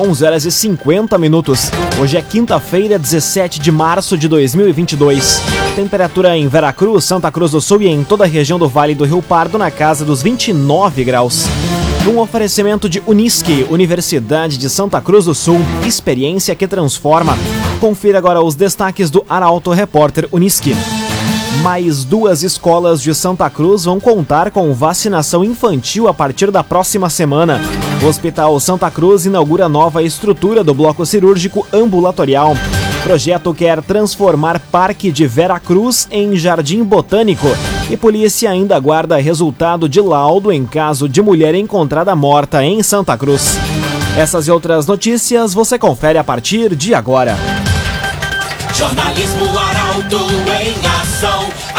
11 horas e 50 minutos. Hoje é quinta-feira, 17 de março de 2022. Temperatura em Veracruz, Santa Cruz do Sul e em toda a região do Vale do Rio Pardo na casa dos 29 graus. Um oferecimento de Unisque, Universidade de Santa Cruz do Sul, experiência que transforma. Confira agora os destaques do Arauto Repórter Unisque. Mais duas escolas de Santa Cruz vão contar com vacinação infantil a partir da próxima semana. O Hospital Santa Cruz inaugura nova estrutura do bloco cirúrgico ambulatorial. O projeto quer transformar Parque de Vera Cruz em Jardim Botânico. E polícia ainda aguarda resultado de laudo em caso de mulher encontrada morta em Santa Cruz. Essas e outras notícias você confere a partir de agora. Jornalismo Arauto em.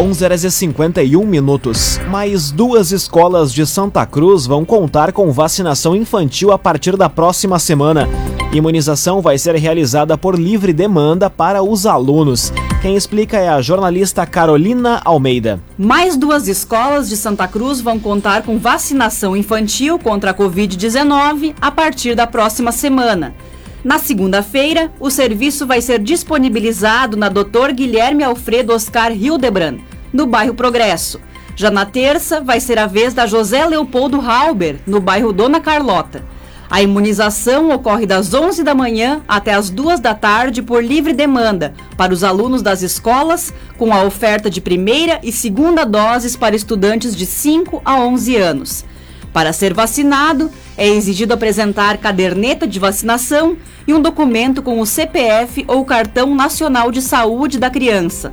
11 horas e 51 minutos. Mais duas escolas de Santa Cruz vão contar com vacinação infantil a partir da próxima semana. Imunização vai ser realizada por livre demanda para os alunos. Quem explica é a jornalista Carolina Almeida. Mais duas escolas de Santa Cruz vão contar com vacinação infantil contra a Covid-19 a partir da próxima semana. Na segunda-feira, o serviço vai ser disponibilizado na Dr. Guilherme Alfredo Oscar Hildebrand, no bairro Progresso. Já na terça, vai ser a vez da José Leopoldo Halber, no bairro Dona Carlota. A imunização ocorre das 11 da manhã até as 2 da tarde por livre demanda para os alunos das escolas, com a oferta de primeira e segunda doses para estudantes de 5 a 11 anos. Para ser vacinado, é exigido apresentar caderneta de vacinação e um documento com o CPF ou cartão nacional de saúde da criança.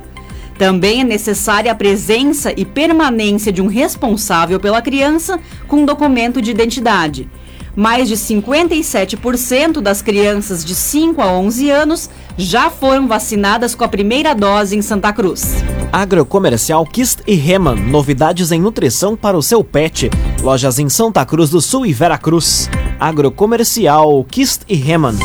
Também é necessária a presença e permanência de um responsável pela criança com documento de identidade. Mais de 57% das crianças de 5 a 11 anos já foram vacinadas com a primeira dose em Santa Cruz. Agrocomercial Kist e Reman, novidades em nutrição para o seu pet. Lojas em Santa Cruz do Sul e Veracruz. Agrocomercial Kist e Reman.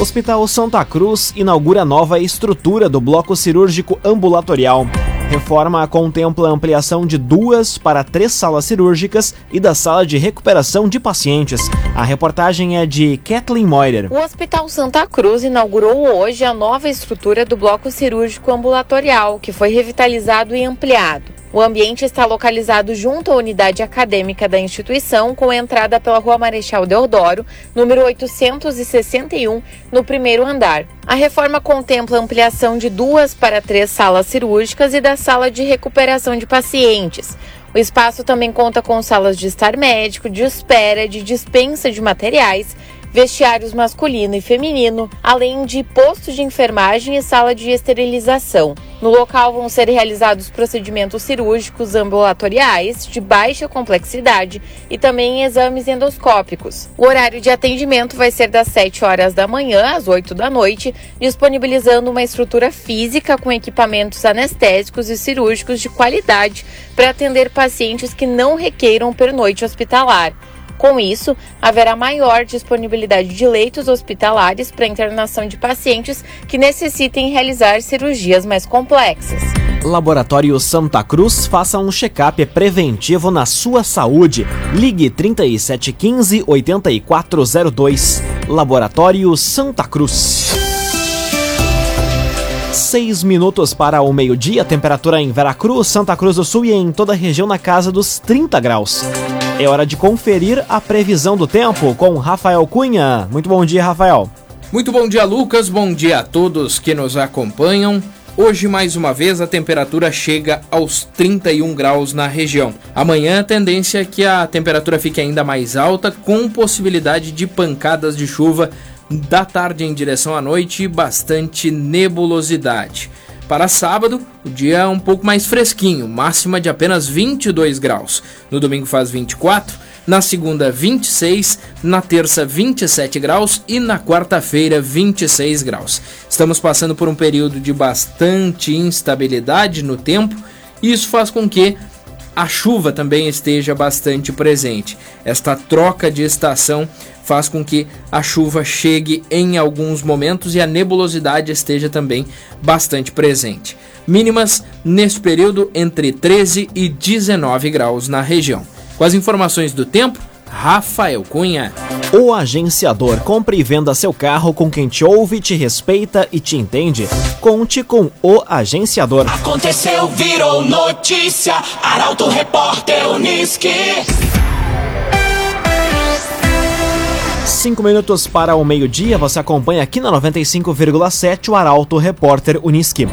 Hospital Santa Cruz inaugura nova estrutura do bloco cirúrgico ambulatorial. Reforma contempla ampliação de duas para três salas cirúrgicas e da sala de recuperação de pacientes. A reportagem é de Kathleen Moider. O Hospital Santa Cruz inaugurou hoje a nova estrutura do bloco cirúrgico ambulatorial, que foi revitalizado e ampliado. O ambiente está localizado junto à unidade acadêmica da instituição, com entrada pela Rua Marechal Deodoro, número 861, no primeiro andar. A reforma contempla ampliação de duas para três salas cirúrgicas e da sala de recuperação de pacientes. O espaço também conta com salas de estar médico, de espera, de dispensa de materiais vestiários masculino e feminino, além de posto de enfermagem e sala de esterilização. No local vão ser realizados procedimentos cirúrgicos ambulatoriais de baixa complexidade e também exames endoscópicos. O horário de atendimento vai ser das 7 horas da manhã às 8 da noite, disponibilizando uma estrutura física com equipamentos anestésicos e cirúrgicos de qualidade para atender pacientes que não requeiram pernoite hospitalar. Com isso, haverá maior disponibilidade de leitos hospitalares para internação de pacientes que necessitem realizar cirurgias mais complexas. Laboratório Santa Cruz, faça um check-up preventivo na sua saúde. Ligue 3715 8402. Laboratório Santa Cruz. Seis minutos para o meio-dia, temperatura em Veracruz, Santa Cruz do Sul e em toda a região na casa dos 30 graus. É hora de conferir a previsão do tempo com Rafael Cunha. Muito bom dia, Rafael. Muito bom dia, Lucas. Bom dia a todos que nos acompanham. Hoje, mais uma vez, a temperatura chega aos 31 graus na região. Amanhã, a tendência é que a temperatura fique ainda mais alta, com possibilidade de pancadas de chuva da tarde em direção à noite e bastante nebulosidade. Para sábado, o dia é um pouco mais fresquinho, máxima de apenas 22 graus. No domingo faz 24, na segunda 26, na terça 27 graus e na quarta-feira 26 graus. Estamos passando por um período de bastante instabilidade no tempo e isso faz com que a chuva também esteja bastante presente. Esta troca de estação faz com que a chuva chegue em alguns momentos e a nebulosidade esteja também bastante presente. Mínimas neste período entre 13 e 19 graus na região. Com as informações do tempo, Rafael Cunha. O agenciador compre e venda seu carro com quem te ouve, te respeita e te entende. Conte com o agenciador. Aconteceu, virou notícia. Arauto Repórter Uniski. Cinco minutos para o meio-dia, você acompanha aqui na 95,7 o Arauto Repórter Uniski.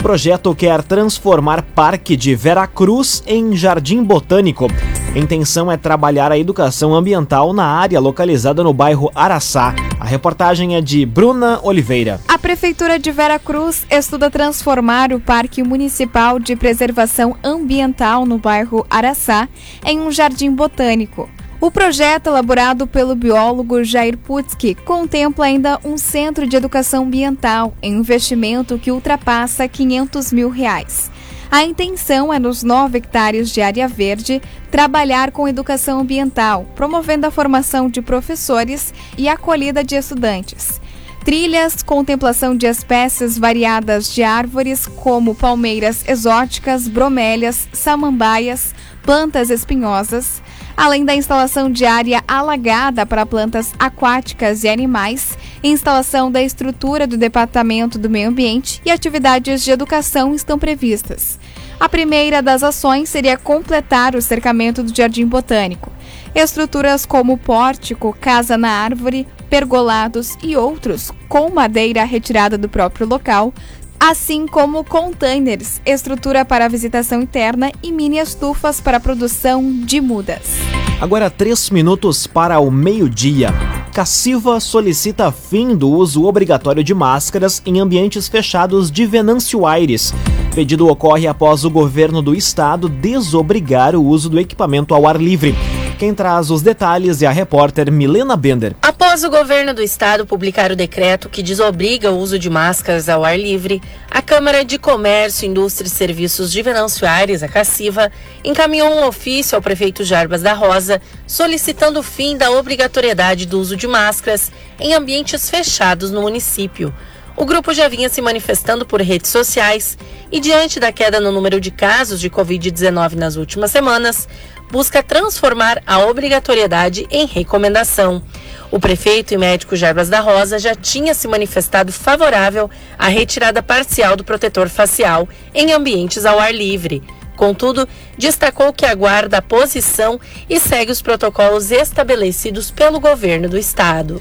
Projeto quer transformar Parque de Veracruz em Jardim Botânico. A intenção é trabalhar a educação ambiental na área localizada no bairro Araçá. A reportagem é de Bruna Oliveira. A Prefeitura de Veracruz estuda transformar o Parque Municipal de Preservação Ambiental no bairro Araçá em um jardim botânico. O projeto, elaborado pelo biólogo Jair Putzki, contempla ainda um centro de educação ambiental em investimento que ultrapassa 500 mil reais. A intenção é, nos 9 hectares de área verde, trabalhar com educação ambiental, promovendo a formação de professores e a acolhida de estudantes. Trilhas, contemplação de espécies variadas de árvores, como palmeiras exóticas, bromélias, samambaias, plantas espinhosas, além da instalação de área alagada para plantas aquáticas e animais, instalação da estrutura do Departamento do Meio Ambiente e atividades de educação estão previstas. A primeira das ações seria completar o cercamento do Jardim Botânico. Estruturas como pórtico, casa na árvore, pergolados e outros, com madeira retirada do próprio local, assim como containers, estrutura para visitação interna e mini estufas para produção de mudas. Agora três minutos para o meio-dia. Cassiva solicita fim do uso obrigatório de máscaras em ambientes fechados de Venâncio Aires. Pedido ocorre após o governo do estado desobrigar o uso do equipamento ao ar livre. Quem traz os detalhes é a repórter Milena Bender. Após o governo do estado publicar o decreto que desobriga o uso de máscaras ao ar livre, a Câmara de Comércio, Indústria e Serviços de Venâncio Aires, a Cassiva, encaminhou um ofício ao prefeito Jarbas da Rosa solicitando o fim da obrigatoriedade do uso de máscaras em ambientes fechados no município. O grupo já vinha se manifestando por redes sociais e, diante da queda no número de casos de Covid-19 nas últimas semanas, busca transformar a obrigatoriedade em recomendação. O prefeito e médico Jarbas da Rosa já tinha se manifestado favorável à retirada parcial do protetor facial em ambientes ao ar livre. Contudo, destacou que aguarda a posição e segue os protocolos estabelecidos pelo governo do estado.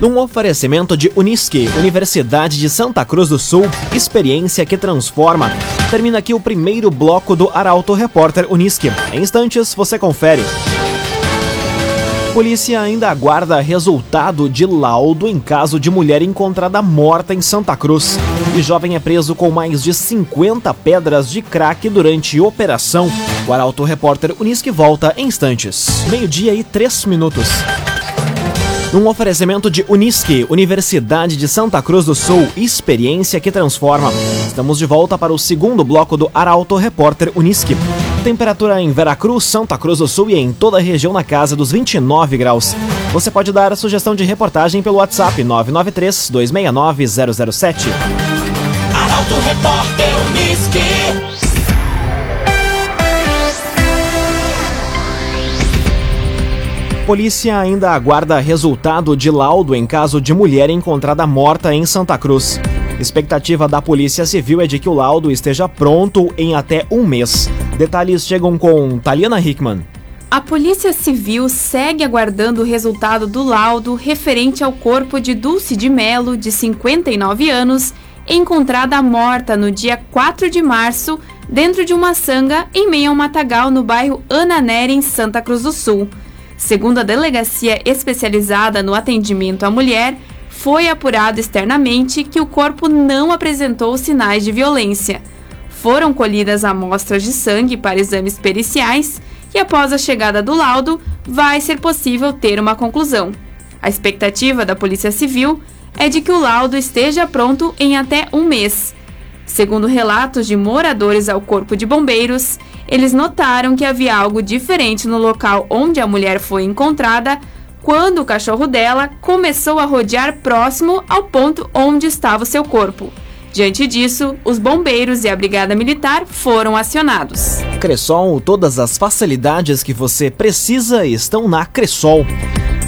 Num oferecimento de Unisque, Universidade de Santa Cruz do Sul, experiência que transforma. Termina aqui o primeiro bloco do Arauto Repórter Unisque. Em instantes, você confere. Polícia ainda aguarda resultado de laudo em caso de mulher encontrada morta em Santa Cruz. E jovem é preso com mais de 50 pedras de crack durante operação. O Arauto Repórter Unisque volta em instantes. Meio-dia e três minutos. Um oferecimento de Unisque, Universidade de Santa Cruz do Sul, experiência que transforma. Estamos de volta para o segundo bloco do Arauto Repórter Unisque. Temperatura em Veracruz, Santa Cruz do Sul e em toda a região na casa dos 29 graus. Você pode dar a sugestão de reportagem pelo WhatsApp 993 269 007. Arauto Repórter Uniski. Polícia ainda aguarda resultado de laudo em caso de mulher encontrada morta em Santa Cruz. Expectativa da Polícia Civil é de que o laudo esteja pronto em até um mês. Detalhes chegam com Taliana Hickman. A Polícia Civil segue aguardando o resultado do laudo referente ao corpo de Dulce de Melo, de 59 anos, encontrada morta no dia 4 de março dentro de uma sanga em meio ao matagal no bairro Ananera, em Santa Cruz do Sul. Segundo a delegacia especializada no atendimento à mulher, foi apurado externamente que o corpo não apresentou sinais de violência. Foram colhidas amostras de sangue para exames periciais e, após a chegada do laudo, vai ser possível ter uma conclusão. A expectativa da Polícia Civil é de que o laudo esteja pronto em até um mês. Segundo relatos de moradores ao Corpo de Bombeiros, eles notaram que havia algo diferente no local onde a mulher foi encontrada quando o cachorro dela começou a rodear próximo ao ponto onde estava o seu corpo. Diante disso, os bombeiros e a Brigada Militar foram acionados. Cressol, todas as facilidades que você precisa estão na Cressol.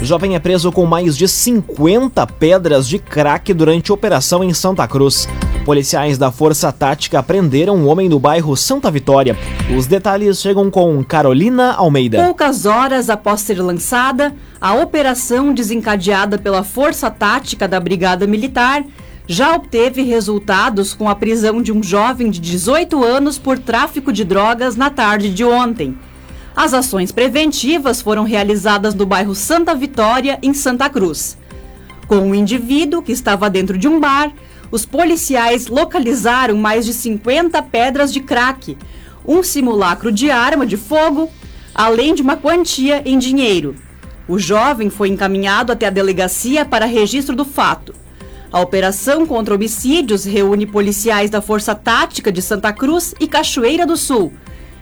O jovem é preso com mais de 50 pedras de crack durante operação em Santa Cruz. Policiais da Força Tática prenderam um homem do bairro Santa Vitória. Os detalhes chegam com Carolina Almeida. Poucas horas após ser lançada, a operação desencadeada pela Força Tática da Brigada Militar já obteve resultados com a prisão de um jovem de 18 anos por tráfico de drogas na tarde de ontem. As ações preventivas foram realizadas no bairro Santa Vitória, em Santa Cruz. Com o indivíduo que estava dentro de um bar, os policiais localizaram mais de 50 pedras de crack, um simulacro de arma de fogo, além de uma quantia em dinheiro. O jovem foi encaminhado até a delegacia para registro do fato. A operação contra homicídios reúne policiais da Força Tática de Santa Cruz e Cachoeira do Sul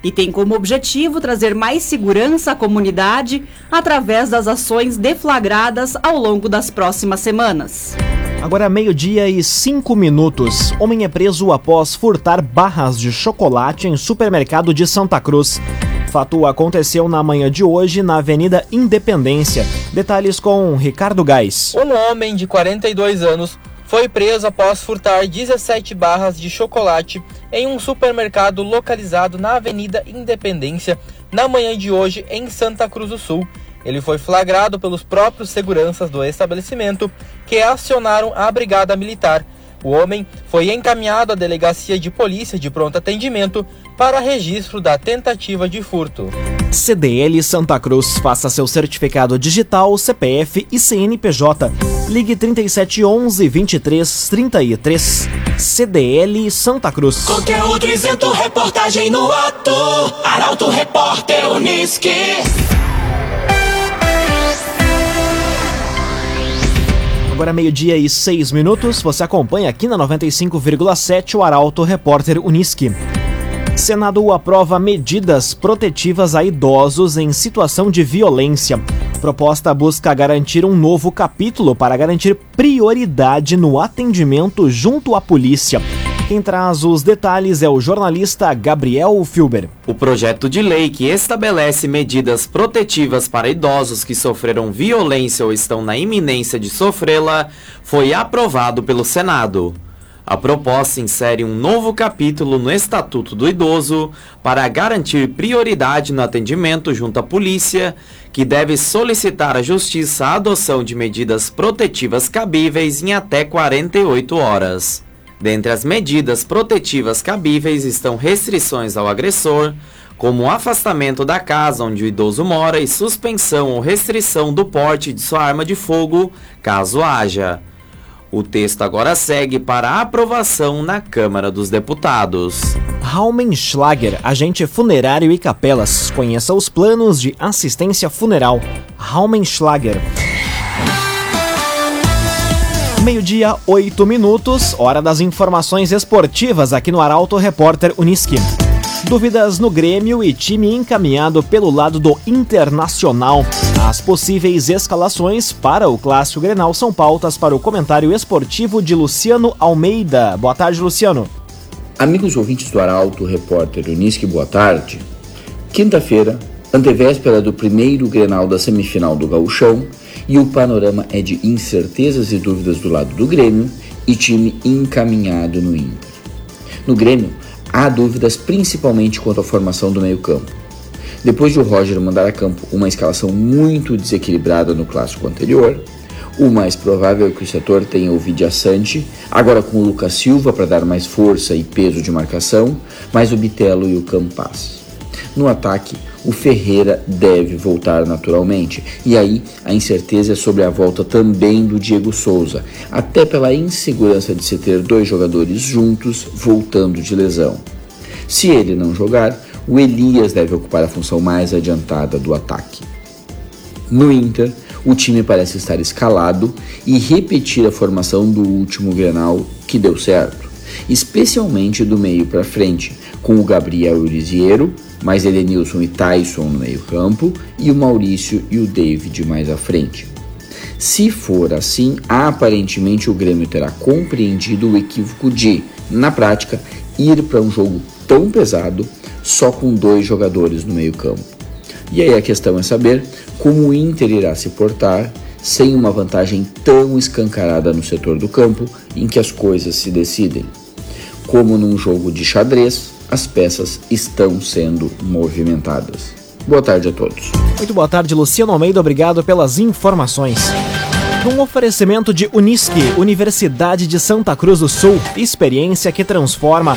e tem como objetivo trazer mais segurança à comunidade através das ações deflagradas ao longo das próximas semanas. Agora meio-dia e cinco minutos. Homem é preso após furtar barras de chocolate em supermercado de Santa Cruz. Fato aconteceu na manhã de hoje na Avenida Independência. Detalhes com Ricardo Gás. Um homem de 42 anos foi preso após furtar 17 barras de chocolate em um supermercado localizado na Avenida Independência na manhã de hoje em Santa Cruz do Sul. Ele foi flagrado pelos próprios seguranças do estabelecimento que acionaram a Brigada Militar. O homem foi encaminhado à delegacia de polícia de pronto atendimento para registro da tentativa de furto. CDL Santa Cruz. Faça seu certificado digital, CPF e CNPJ. Ligue 3711 2333. CDL Santa Cruz. Conteúdo isento, reportagem no ato. Arauto Repórter Uniski. Agora meio-dia e seis minutos, você acompanha aqui na 95,7 o Arauto Repórter Uniski. Senado aprova medidas protetivas a idosos em situação de violência. Proposta busca garantir um novo capítulo para garantir prioridade no atendimento junto à polícia. Quem traz os detalhes é o jornalista Gabriel Filber. O projeto de lei que estabelece medidas protetivas para idosos que sofreram violência ou estão na iminência de sofrê-la foi aprovado pelo Senado. A proposta insere um novo capítulo no Estatuto do Idoso para garantir prioridade no atendimento junto à polícia, que deve solicitar à Justiça a adoção de medidas protetivas cabíveis em até 48 horas. Dentre as medidas protetivas cabíveis estão restrições ao agressor, como o afastamento da casa onde o idoso mora e suspensão ou restrição do porte de sua arma de fogo, caso haja. O texto agora segue para aprovação na Câmara dos Deputados. Raumenschlager, agente funerário e capelas. Conheça os planos de assistência funeral. Raumenschlager. Meio-dia, oito minutos, hora das informações esportivas aqui no Arauto Repórter Uniski. Dúvidas no Grêmio e time encaminhado pelo lado do Internacional. As possíveis escalações para o Clássico Grenal são pautas para o comentário esportivo de Luciano Almeida. Boa tarde, Luciano. Amigos ouvintes do Arauto, repórter Unisque, boa tarde. Quinta-feira, antevéspera do primeiro Grenal da semifinal do Gauchão, e o panorama é de incertezas e dúvidas do lado do Grêmio e time encaminhado no Inter. No Grêmio, há dúvidas principalmente quanto à formação do meio-campo. Depois de o Roger mandar a campo uma escalação muito desequilibrada no clássico anterior, o mais provável é que o setor tenha o Vidia Sante, agora com o Lucas Silva para dar mais força e peso de marcação, mais o Bitelo e o Campas. No ataque, o Ferreira deve voltar naturalmente. E aí a incerteza é sobre a volta também do Diego Souza, até pela insegurança de se ter dois jogadores juntos voltando de lesão. Se ele não jogar, o Elias deve ocupar a função mais adiantada do ataque. No Inter, o time parece estar escalado e repetir a formação do último Grenal que deu certo, especialmente do meio para frente, com o Gabriel Urisiero, mais Edenilson e Tyson no meio-campo e o Maurício e o David mais à frente. Se for assim, aparentemente o Grêmio terá compreendido o equívoco de, na prática, ir para um jogo tão pesado só com dois jogadores no meio-campo. E aí a questão é saber como o Inter irá se portar sem uma vantagem tão escancarada no setor do campo em que as coisas se decidem. Como num jogo de xadrez, as peças estão sendo movimentadas. Boa tarde a todos. Muito boa tarde, Luciano Almeida. Obrigado pelas informações. Um oferecimento de Unisque, Universidade de Santa Cruz do Sul, experiência que transforma.